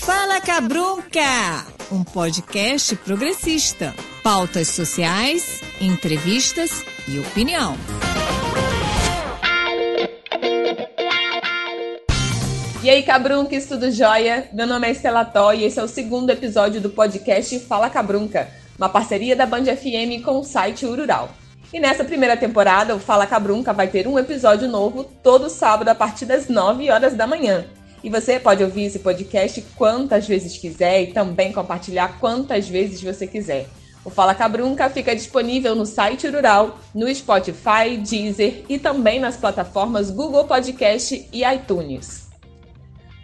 Fala Cabrunca, um podcast progressista. Pautas sociais, entrevistas e opinião. E aí, Cabrunca, tudo jóia? Meu nome é Estela Tó e esse é o segundo episódio do podcast Fala Cabrunca, uma parceria da Band FM com o site Urural. E nessa primeira temporada, o Fala Cabrunca vai ter um episódio novo todo sábado a partir das 9 horas da manhã. E você pode ouvir esse podcast quantas vezes quiser e também compartilhar quantas vezes você quiser. O Fala Cabrunca fica disponível no site Rural, no Spotify, Deezer e também nas plataformas Google Podcast e iTunes.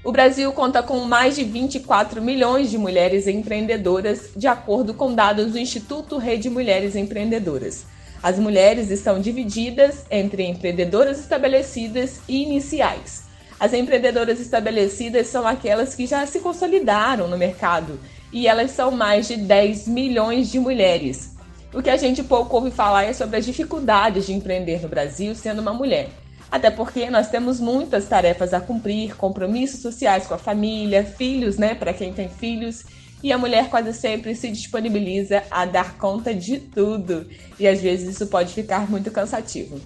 O Brasil conta com mais de 24 milhões de mulheres empreendedoras, de acordo com dados do Instituto Rede Mulheres Empreendedoras. As mulheres estão divididas entre empreendedoras estabelecidas e iniciais. As empreendedoras estabelecidas são aquelas que já se consolidaram no mercado e elas são mais de 10 milhões de mulheres. O que a gente pouco ouve falar é sobre as dificuldades de empreender no Brasil sendo uma mulher. Até porque nós temos muitas tarefas a cumprir, compromissos sociais com a família, filhos, né, para quem tem filhos, e a mulher quase sempre se disponibiliza a dar conta de tudo, e às vezes isso pode ficar muito cansativo.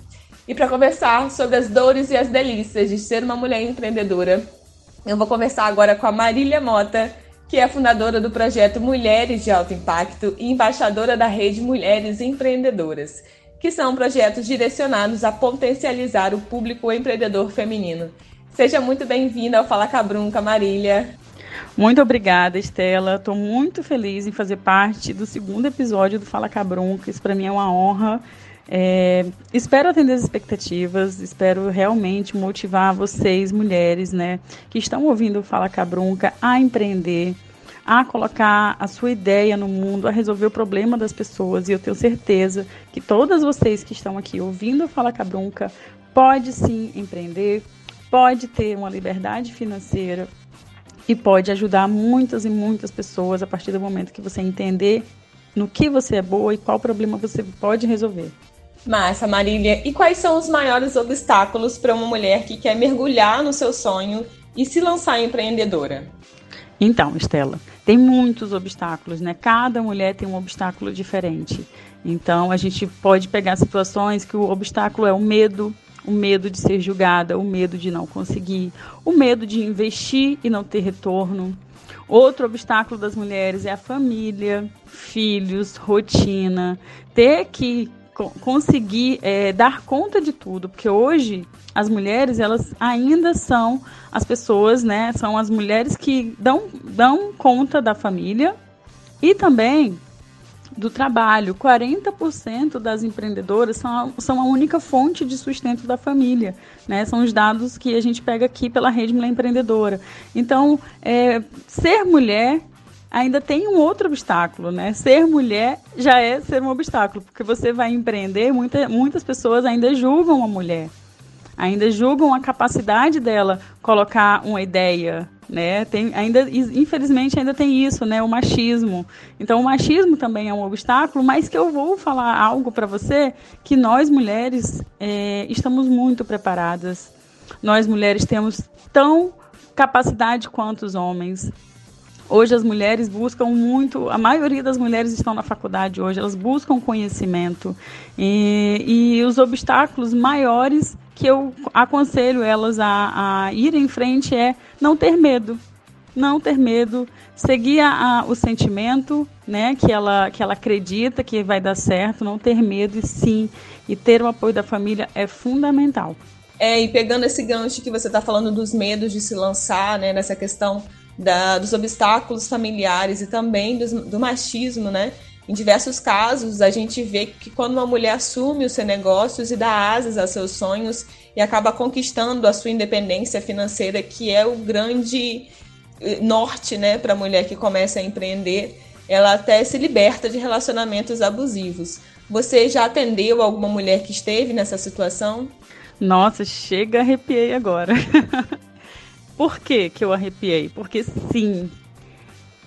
E para conversar sobre as dores e as delícias de ser uma mulher empreendedora, eu vou conversar agora com a Marília Mota, que é fundadora do projeto Mulheres de Alto Impacto e embaixadora da rede Mulheres Empreendedoras que são projetos direcionados a potencializar o público empreendedor feminino. Seja muito bem-vinda ao Fala Cabrunca, Marília. Muito obrigada, Estela. Estou muito feliz em fazer parte do segundo episódio do Fala Cabrunca. Isso para mim é uma honra. É, espero atender as expectativas, espero realmente motivar vocês, mulheres, né, que estão ouvindo o Fala Cabrunca, a empreender, a colocar a sua ideia no mundo, a resolver o problema das pessoas. E eu tenho certeza que todas vocês que estão aqui ouvindo Fala Cabrunca pode sim empreender, pode ter uma liberdade financeira e pode ajudar muitas e muitas pessoas a partir do momento que você entender no que você é boa e qual problema você pode resolver. Massa, Marília. E quais são os maiores obstáculos para uma mulher que quer mergulhar no seu sonho e se lançar empreendedora? Então, Estela, tem muitos obstáculos, né? Cada mulher tem um obstáculo diferente. Então, a gente pode pegar situações que o obstáculo é o medo, o medo de ser julgada, o medo de não conseguir, o medo de investir e não ter retorno. Outro obstáculo das mulheres é a família, filhos, rotina, ter que conseguir é, dar conta de tudo, porque hoje as mulheres elas ainda são as pessoas, né? São as mulheres que dão, dão conta da família e também do trabalho. 40% das empreendedoras são a, são a única fonte de sustento da família. Né? São os dados que a gente pega aqui pela Rede Mulher Empreendedora. Então, é, ser mulher ainda tem um outro obstáculo, né? Ser mulher já é ser um obstáculo, porque você vai empreender, muita, muitas pessoas ainda julgam a mulher, ainda julgam a capacidade dela colocar uma ideia, né? Tem, ainda, infelizmente, ainda tem isso, né? O machismo. Então, o machismo também é um obstáculo, mas que eu vou falar algo para você que nós mulheres é, estamos muito preparadas. Nós mulheres temos tão capacidade quanto os homens. Hoje as mulheres buscam muito, a maioria das mulheres estão na faculdade hoje, elas buscam conhecimento. E, e os obstáculos maiores que eu aconselho elas a, a ir em frente é não ter medo. Não ter medo, seguir a, a, o sentimento, né, que ela, que ela acredita que vai dar certo, não ter medo e sim, e ter o apoio da família é fundamental. É, e pegando esse gancho que você está falando dos medos de se lançar, né, nessa questão da, dos obstáculos familiares e também do, do machismo, né? Em diversos casos, a gente vê que quando uma mulher assume os seus negócios e dá asas a seus sonhos e acaba conquistando a sua independência financeira, que é o grande eh, norte né, para a mulher que começa a empreender, ela até se liberta de relacionamentos abusivos. Você já atendeu alguma mulher que esteve nessa situação? Nossa, chega, arrepiei agora. Por que, que eu arrepiei? Porque sim,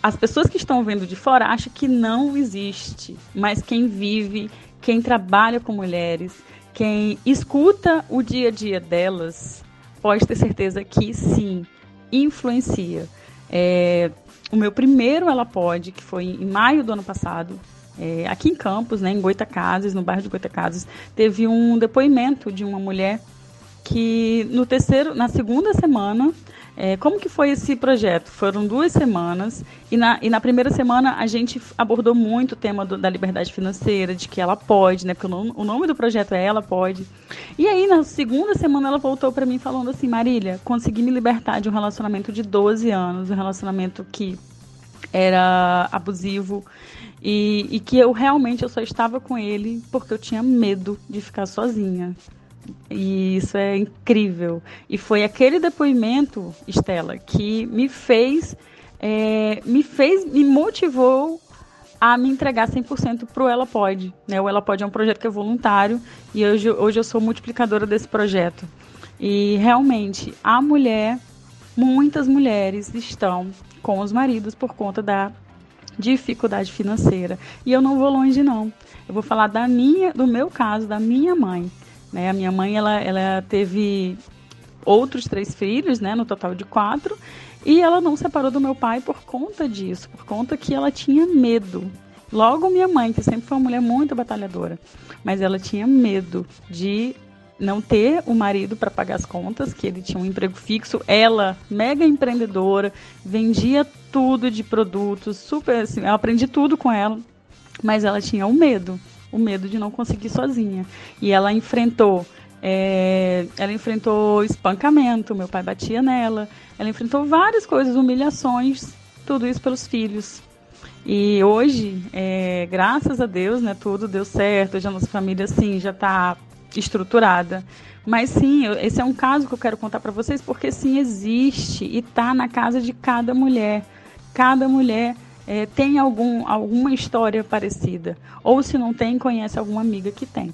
as pessoas que estão vendo de fora acham que não existe, mas quem vive, quem trabalha com mulheres, quem escuta o dia a dia delas pode ter certeza que sim, influencia. É, o meu primeiro Ela Pode, que foi em maio do ano passado, é, aqui em Campos, né, em Goitacazes, no bairro de Goitacazes, teve um depoimento de uma mulher que no terceiro, na segunda semana, é, como que foi esse projeto? Foram duas semanas e na, e na primeira semana a gente abordou muito o tema do, da liberdade financeira, de que ela pode, né? Porque o nome, o nome do projeto é Ela Pode. E aí na segunda semana ela voltou para mim falando assim, Marília, consegui me libertar de um relacionamento de 12 anos, um relacionamento que era abusivo e, e que eu realmente eu só estava com ele porque eu tinha medo de ficar sozinha. E isso é incrível. E foi aquele depoimento, Estela, que me fez, é, me fez, me motivou a me entregar 100% para o Ela Pode. Né? O Ela Pode é um projeto que é voluntário e hoje, hoje eu sou multiplicadora desse projeto. E realmente, a mulher, muitas mulheres estão com os maridos por conta da dificuldade financeira. E eu não vou longe não. Eu vou falar da minha, do meu caso, da minha mãe. Né? A minha mãe ela, ela teve outros três filhos, né, no total de quatro, e ela não separou do meu pai por conta disso, por conta que ela tinha medo. Logo minha mãe, que sempre foi uma mulher muito batalhadora, mas ela tinha medo de não ter o marido para pagar as contas, que ele tinha um emprego fixo, ela mega empreendedora, vendia tudo de produtos, super assim, eu aprendi tudo com ela, mas ela tinha o medo o medo de não conseguir sozinha. E ela enfrentou é, ela enfrentou espancamento, meu pai batia nela, ela enfrentou várias coisas, humilhações, tudo isso pelos filhos. E hoje, é, graças a Deus, né, tudo deu certo, hoje a nossa família, sim, já está estruturada. Mas sim, esse é um caso que eu quero contar para vocês, porque sim, existe e está na casa de cada mulher. Cada mulher é, tem algum, alguma história parecida. Ou se não tem, conhece alguma amiga que tem.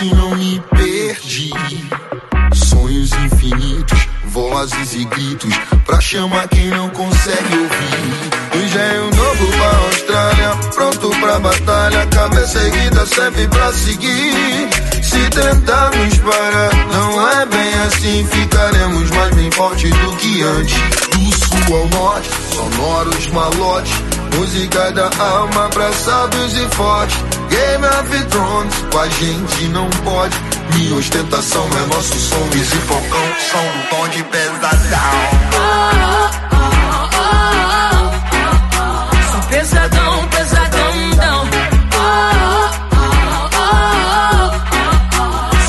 Assim não me perdi. Sonhos infinitos, vozes e gritos, pra chamar quem não consegue ouvir. Engenho novo pra Austrália, pronto pra batalha, cabeça erguida sempre pra seguir. Se tentarmos parar, não é bem assim, ficaremos mais bem fortes do que antes. Do sul ao norte, sonoros malotes, música da alma pra e fortes. Game of Thrones, com a gente não pode. Minha ostentação é nosso som, esse focão, som do tom de pesadão. Pesadão, pesadão, dão.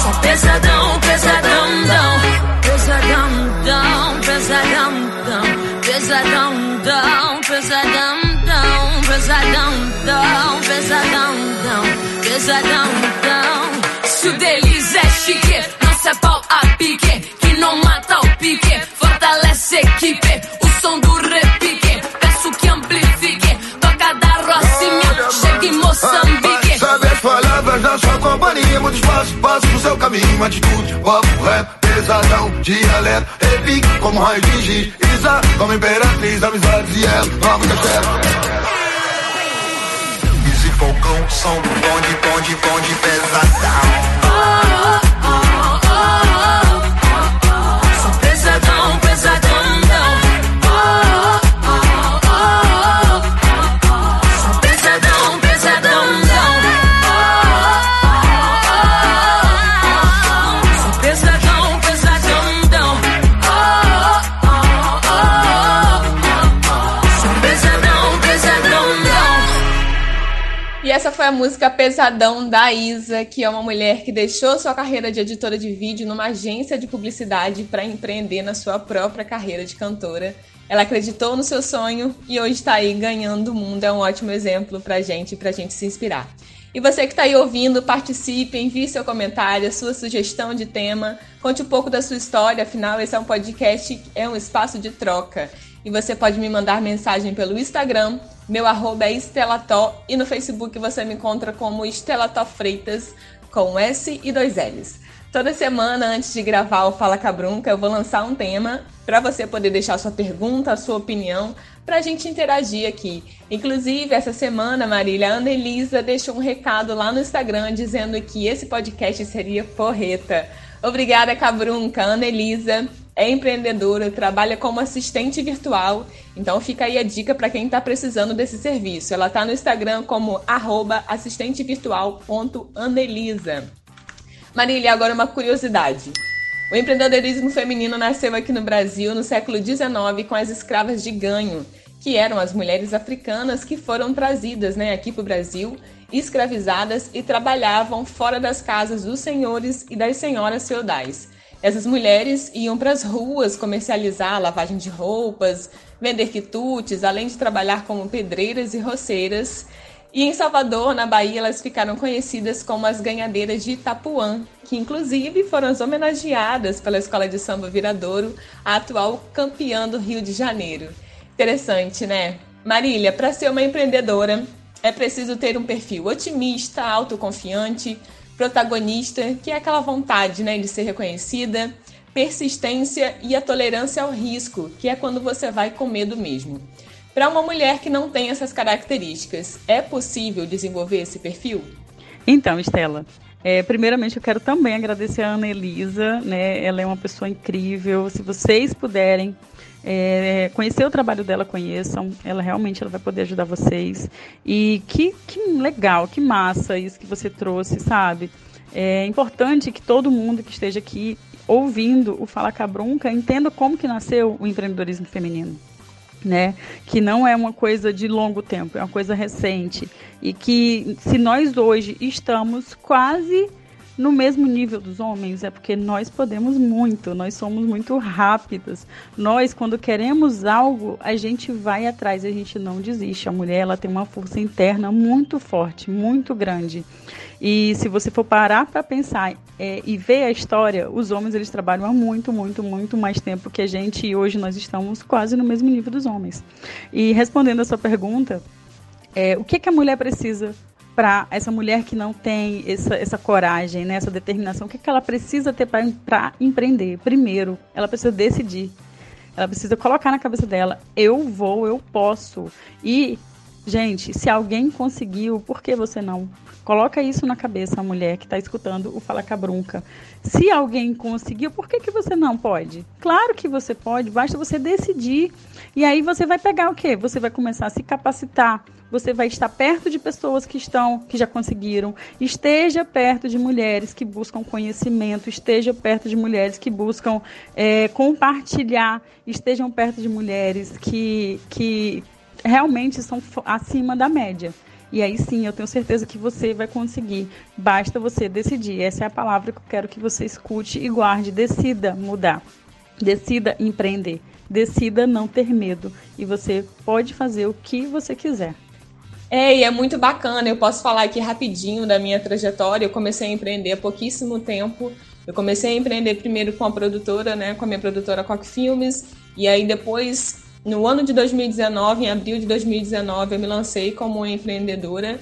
Sou pesadão, pesadão, dão. Pesadão, dão, pesadão, dão. Pesadão, dão, pesadão, dão. Pesadão, dão, pesadão, dão. Pesadão, dão. Se o deles é chique, se é pau a pique. Que não mata o pique, fortalece equipe. O som do repique, chega em Moçambique. Sabe as palavras da sua companhia, muito espaço, passo pro seu caminho, atitude, papo reto, pesadão, dialeto, repique, como raio de giz, Isa, como imperatriz, amizades e ela, nova castelo. balcão, som do bonde, bonde, bonde pesadão. essa foi a música Pesadão da Isa, que é uma mulher que deixou sua carreira de editora de vídeo numa agência de publicidade para empreender na sua própria carreira de cantora. Ela acreditou no seu sonho e hoje está aí ganhando o mundo. É um ótimo exemplo pra gente, pra gente se inspirar. E você que está aí ouvindo, participe, envie seu comentário, sua sugestão de tema, conte um pouco da sua história, afinal, esse é um podcast, é um espaço de troca. E você pode me mandar mensagem pelo Instagram, meu arroba é Estelató e no Facebook você me encontra como Estelató Freitas com S e dois L's. Toda semana, antes de gravar o Fala Cabrunca, eu vou lançar um tema para você poder deixar sua pergunta, sua opinião, para a gente interagir aqui. Inclusive, essa semana, Marília, a Ana Elisa deixou um recado lá no Instagram dizendo que esse podcast seria porreta. Obrigada, Cabrunca, Ana Elisa é empreendedora, trabalha como assistente virtual. Então fica aí a dica para quem está precisando desse serviço. Ela está no Instagram como assistentevirtual.anelisa. Marília, agora uma curiosidade. O empreendedorismo feminino nasceu aqui no Brasil no século XIX com as escravas de ganho, que eram as mulheres africanas que foram trazidas né, aqui para o Brasil, escravizadas e trabalhavam fora das casas dos senhores e das senhoras feudais. Essas mulheres iam para as ruas comercializar lavagem de roupas, vender quitutes, além de trabalhar como pedreiras e roceiras. E em Salvador, na Bahia, elas ficaram conhecidas como as ganhadeiras de Itapuã, que inclusive foram as homenageadas pela Escola de Samba Viradouro, a atual campeã do Rio de Janeiro. Interessante, né? Marília, para ser uma empreendedora, é preciso ter um perfil otimista, autoconfiante, protagonista, que é aquela vontade né, de ser reconhecida, persistência e a tolerância ao risco, que é quando você vai com medo mesmo. Para uma mulher que não tem essas características, é possível desenvolver esse perfil? Então, Estela, é, primeiramente eu quero também agradecer a Ana Elisa, né? Ela é uma pessoa incrível. Se vocês puderem é, conhecer o trabalho dela, conheçam. Ela realmente ela vai poder ajudar vocês. E que, que legal, que massa isso que você trouxe, sabe? É importante que todo mundo que esteja aqui ouvindo o Fala Cabrunca entenda como que nasceu o empreendedorismo feminino. Né? Que não é uma coisa de longo tempo, é uma coisa recente. E que se nós hoje estamos quase no mesmo nível dos homens, é porque nós podemos muito, nós somos muito rápidas. Nós, quando queremos algo, a gente vai atrás, a gente não desiste. A mulher, ela tem uma força interna muito forte, muito grande. E se você for parar para pensar é, e ver a história, os homens eles trabalham há muito, muito, muito mais tempo que a gente e hoje nós estamos quase no mesmo nível dos homens. E respondendo a sua pergunta, é, o que, que a mulher precisa para essa mulher que não tem essa, essa coragem, né, essa determinação, o que, que ela precisa ter para empreender? Primeiro, ela precisa decidir. Ela precisa colocar na cabeça dela: eu vou, eu posso. E, gente, se alguém conseguiu, por que você não? Coloca isso na cabeça, a mulher que está escutando o Fala Cabrunca. Se alguém conseguiu, por que, que você não pode? Claro que você pode, basta você decidir. E aí você vai pegar o quê? Você vai começar a se capacitar. Você vai estar perto de pessoas que estão, que já conseguiram. Esteja perto de mulheres que buscam conhecimento. Esteja perto de mulheres que buscam é, compartilhar. Estejam perto de mulheres que, que realmente são acima da média. E aí sim, eu tenho certeza que você vai conseguir. Basta você decidir. Essa é a palavra que eu quero que você escute e guarde. Decida mudar. Decida empreender. Decida não ter medo. E você pode fazer o que você quiser. É, e é muito bacana. Eu posso falar aqui rapidinho da minha trajetória. Eu comecei a empreender há pouquíssimo tempo. Eu comecei a empreender primeiro com a produtora, né, com a minha produtora Coque Filmes, e aí depois no ano de 2019, em abril de 2019, eu me lancei como empreendedora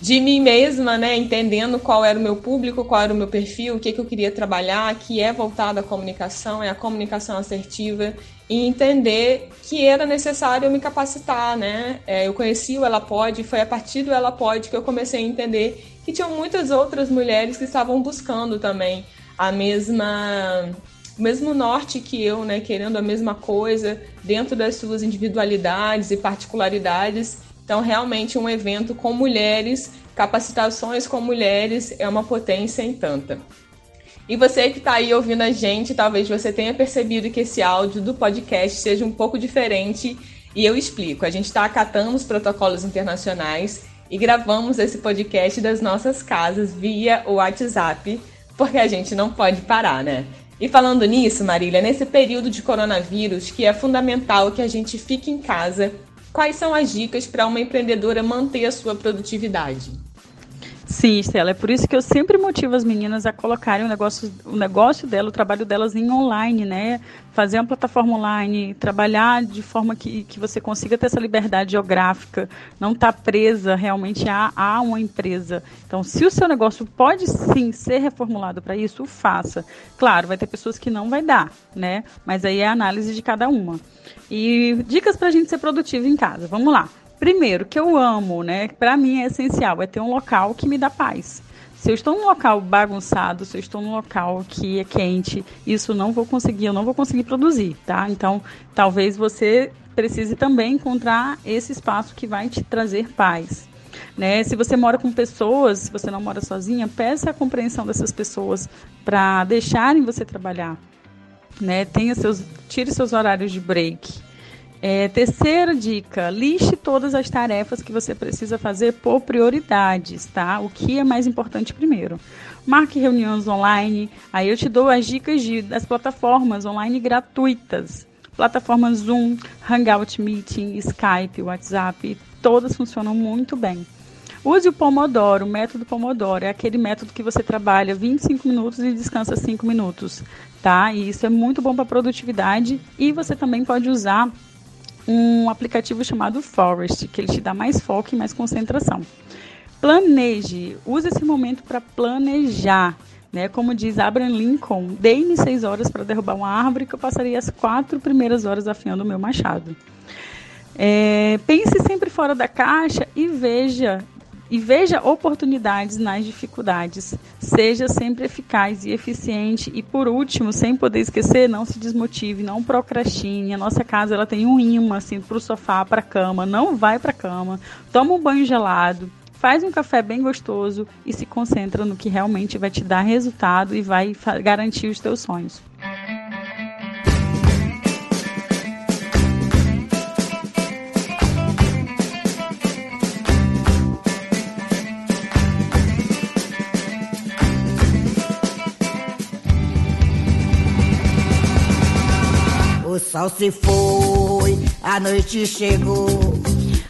de mim mesma, né, entendendo qual era o meu público, qual era o meu perfil, o que, que eu queria trabalhar, que é voltado à comunicação, é a comunicação assertiva, e entender que era necessário me capacitar, né? É, eu conheci o Ela Pode, foi a partir do Ela Pode que eu comecei a entender que tinham muitas outras mulheres que estavam buscando também a mesma mesmo norte que eu, né, querendo a mesma coisa dentro das suas individualidades e particularidades então, realmente, um evento com mulheres, capacitações com mulheres, é uma potência em tanta. E você que está aí ouvindo a gente, talvez você tenha percebido que esse áudio do podcast seja um pouco diferente e eu explico. A gente está acatando os protocolos internacionais e gravamos esse podcast das nossas casas via o WhatsApp, porque a gente não pode parar, né? E falando nisso, Marília, nesse período de coronavírus, que é fundamental que a gente fique em casa Quais são as dicas para uma empreendedora manter a sua produtividade? Sim, Estela, é por isso que eu sempre motivo as meninas a colocarem o negócio, o negócio dela, o trabalho delas em online, né? Fazer uma plataforma online, trabalhar de forma que, que você consiga ter essa liberdade geográfica, não estar tá presa realmente a, a uma empresa. Então, se o seu negócio pode sim ser reformulado para isso, faça. Claro, vai ter pessoas que não vai dar, né? Mas aí é a análise de cada uma. E dicas para a gente ser produtivo em casa. Vamos lá. Primeiro, que eu amo, né? Para mim é essencial, é ter um local que me dá paz. Se eu estou num local bagunçado, se eu estou num local que é quente, isso não vou conseguir, eu não vou conseguir produzir, tá? Então, talvez você precise também encontrar esse espaço que vai te trazer paz. Né? Se você mora com pessoas, se você não mora sozinha, peça a compreensão dessas pessoas para deixarem você trabalhar, né? Tenha seus, tire seus horários de break. É, terceira dica: liste todas as tarefas que você precisa fazer por prioridades, tá? O que é mais importante primeiro. Marque reuniões online. Aí eu te dou as dicas de, das plataformas online gratuitas. Plataformas Zoom, Hangout Meeting, Skype, WhatsApp, todas funcionam muito bem. Use o Pomodoro, o método Pomodoro. É aquele método que você trabalha 25 minutos e descansa 5 minutos, tá? E isso é muito bom para produtividade e você também pode usar um aplicativo chamado Forest, que ele te dá mais foco e mais concentração. Planeje, use esse momento para planejar. Né? Como diz Abraham Lincoln, dei-me seis horas para derrubar uma árvore que eu passaria as quatro primeiras horas afiando o meu machado. É, pense sempre fora da caixa e veja e veja oportunidades nas dificuldades. Seja sempre eficaz e eficiente. E por último, sem poder esquecer, não se desmotive, não procrastine. A nossa casa ela tem um imã assim para o sofá, para cama. Não vai para cama. Toma um banho gelado. Faz um café bem gostoso e se concentra no que realmente vai te dar resultado e vai garantir os teus sonhos. Sol se foi, a noite chegou,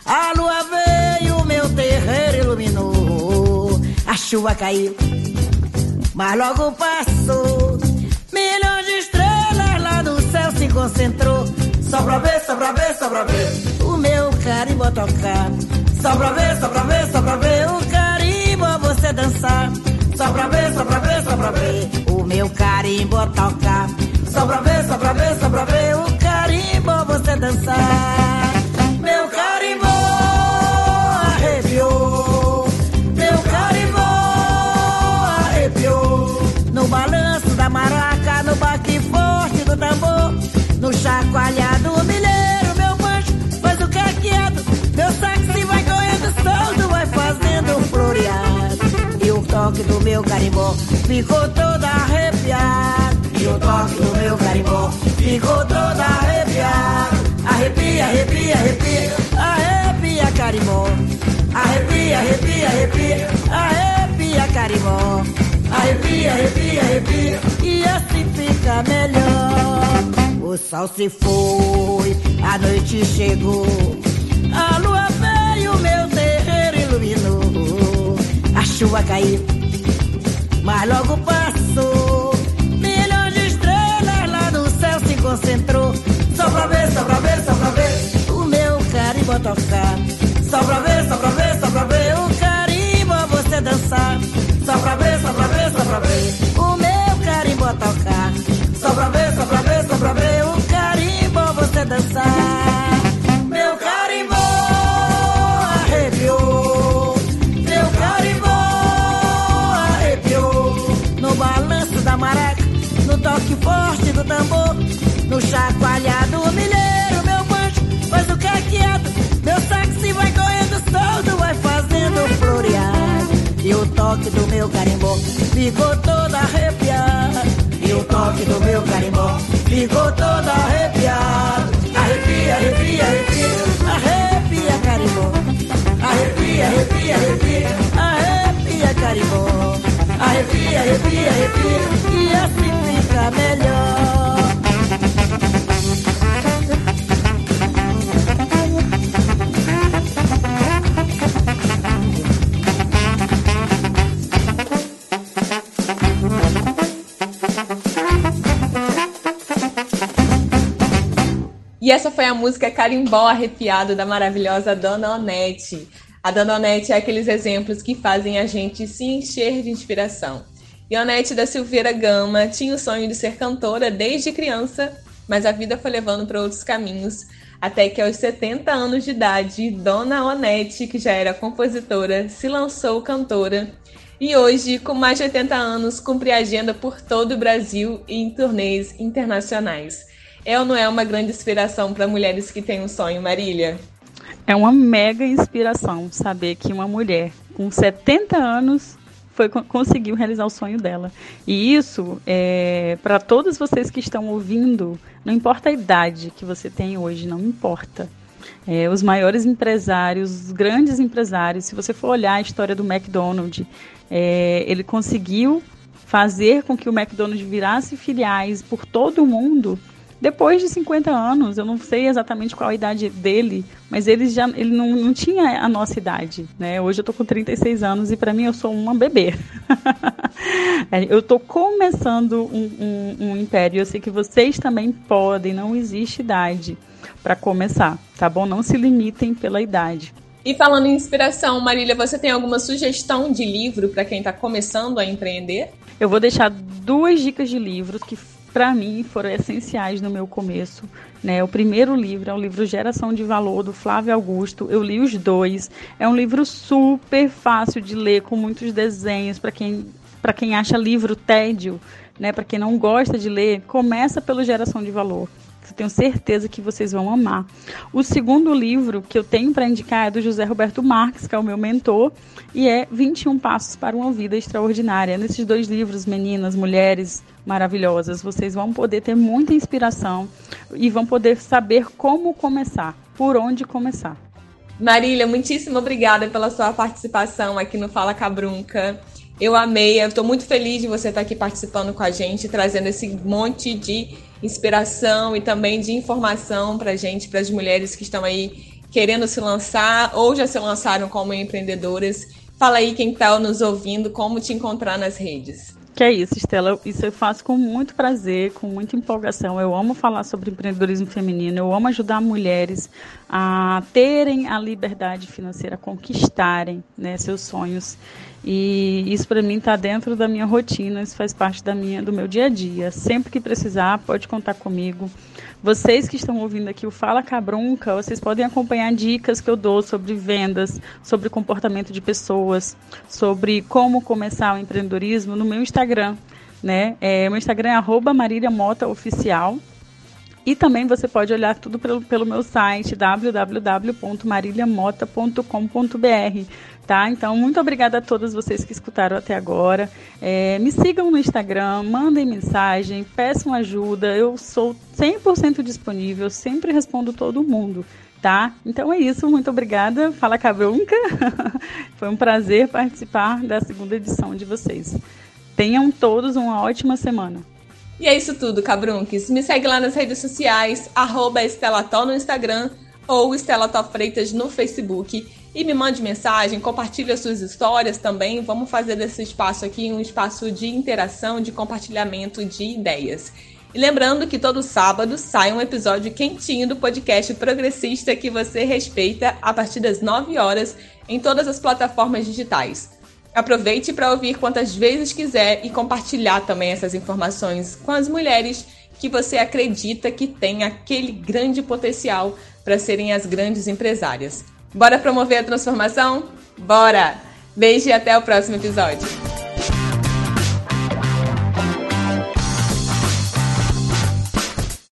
a lua veio, meu terreiro iluminou, a chuva caiu, mas logo passou, milhões de estrelas lá no céu se concentrou, só pra ver, só pra ver, só pra ver, o meu carimbo tocar, só pra ver, só pra ver, só pra ver, o carimbo você dançar, só pra ver, só pra ver, só pra ver, o meu carimbo tocar. Só pra ver, só pra ver, só pra ver o carimbo você dançar. Meu carimbo arrepiou. Meu carimbo arrepiou. No balanço da maraca, no baque forte do tambor. No chacoalhar do milheiro, meu mancho faz o que é. Meu táxi vai correndo solto, vai fazendo um floreado. E o toque do meu carimbó ficou todo arrepiado. E o toque do meu carimbó ficou toda arrepiada. Arrepia, arrepia, arrepia, arrepia carimbó. Arrepia, arrepia, arrepia, arrepia carimbó. Arrepia, arrepia, arrepia, e assim fica melhor. O sol se foi, a noite chegou. A lua veio, meu terreiro iluminou. A chuva caiu, mas logo passou. Concentrou. Só pra ver, só pra ver, só pra ver o meu carimbo tocar. Só pra ver, só pra ver, só pra ver o carimbo pra ver o meu carimbó tocar. Só pra ver, só pra ver, só pra ver o carimbó você dançar. Meu carimbó arrepiou, meu carimbó arrepiou. No balanço da maraca, no toque forte do tambor, no chacoalhar do milheiro, meu banjo faz o caqueado. Meu táxi vai correndo solto, vai fazendo florear. E o toque do meu carimbó ficou todo arrepiado. E o toque do meu carimbó ficou todo arrepiado. Arrepia, arrepia, arrepia, música Carimbó Arrepiado da maravilhosa Dona Onete. A Dona Onete é aqueles exemplos que fazem a gente se encher de inspiração. E Onete da Silveira Gama tinha o sonho de ser cantora desde criança, mas a vida foi levando para outros caminhos, até que aos 70 anos de idade, Dona Onete, que já era compositora, se lançou cantora e hoje, com mais de 80 anos, cumpre agenda por todo o Brasil e em turnês internacionais. É ou não é uma grande inspiração para mulheres que têm um sonho, Marília? É uma mega inspiração saber que uma mulher com 70 anos foi, conseguiu realizar o sonho dela. E isso, é, para todos vocês que estão ouvindo, não importa a idade que você tem hoje, não importa. É, os maiores empresários, os grandes empresários, se você for olhar a história do McDonald's, é, ele conseguiu fazer com que o McDonald's virasse filiais por todo o mundo depois de 50 anos, eu não sei exatamente qual a idade dele, mas ele já ele não, não tinha a nossa idade, né? Hoje eu tô com 36 anos e para mim eu sou uma bebê. eu tô começando um, um, um império. Eu sei que vocês também podem, não existe idade para começar, tá bom? Não se limitem pela idade. E falando em inspiração, Marília, você tem alguma sugestão de livro para quem está começando a empreender? Eu vou deixar duas dicas de livros que para mim foram essenciais no meu começo. Né? O primeiro livro é o livro Geração de Valor, do Flávio Augusto. Eu li os dois. É um livro super fácil de ler, com muitos desenhos. Para quem, quem acha livro tédio, né? para quem não gosta de ler, começa pelo Geração de Valor. Eu tenho certeza que vocês vão amar. O segundo livro que eu tenho para indicar é do José Roberto Marques, que é o meu mentor, e é 21 Passos para uma Vida Extraordinária. Nesses dois livros, meninas, mulheres maravilhosas, vocês vão poder ter muita inspiração e vão poder saber como começar, por onde começar. Marília, muitíssimo obrigada pela sua participação aqui no Fala Cabrunca. Eu amei, eu estou muito feliz de você estar aqui participando com a gente, trazendo esse monte de inspiração e também de informação para a gente, para as mulheres que estão aí querendo se lançar ou já se lançaram como empreendedoras. Fala aí quem está nos ouvindo, como te encontrar nas redes. Que é isso, Estela. Isso eu faço com muito prazer, com muita empolgação. Eu amo falar sobre empreendedorismo feminino, eu amo ajudar mulheres a terem a liberdade financeira, a conquistarem né, seus sonhos. E isso para mim está dentro da minha rotina, isso faz parte da minha, do meu dia a dia. Sempre que precisar, pode contar comigo. Vocês que estão ouvindo aqui o Fala Cabrunca, vocês podem acompanhar dicas que eu dou sobre vendas, sobre comportamento de pessoas, sobre como começar o empreendedorismo no meu Instagram. Né? É, meu Instagram é arroba Oficial. E também você pode olhar tudo pelo, pelo meu site www.marilhamota.com.br tá? Então, muito obrigada a todas vocês que escutaram até agora. É, me sigam no Instagram, mandem mensagem, peçam ajuda. Eu sou 100% disponível, sempre respondo todo mundo, tá? Então é isso, muito obrigada. Fala Cabrunca. Foi um prazer participar da segunda edição de vocês. Tenham todos uma ótima semana. E é isso tudo, Cabrunques. Me segue lá nas redes sociais, arroba Estelató no Instagram ou Estelató Freitas no Facebook e me mande mensagem, compartilhe as suas histórias também. Vamos fazer desse espaço aqui um espaço de interação, de compartilhamento de ideias. E lembrando que todo sábado sai um episódio quentinho do podcast progressista que você respeita a partir das 9 horas em todas as plataformas digitais. Aproveite para ouvir quantas vezes quiser e compartilhar também essas informações com as mulheres que você acredita que têm aquele grande potencial para serem as grandes empresárias. Bora promover a transformação? Bora! Beijo e até o próximo episódio.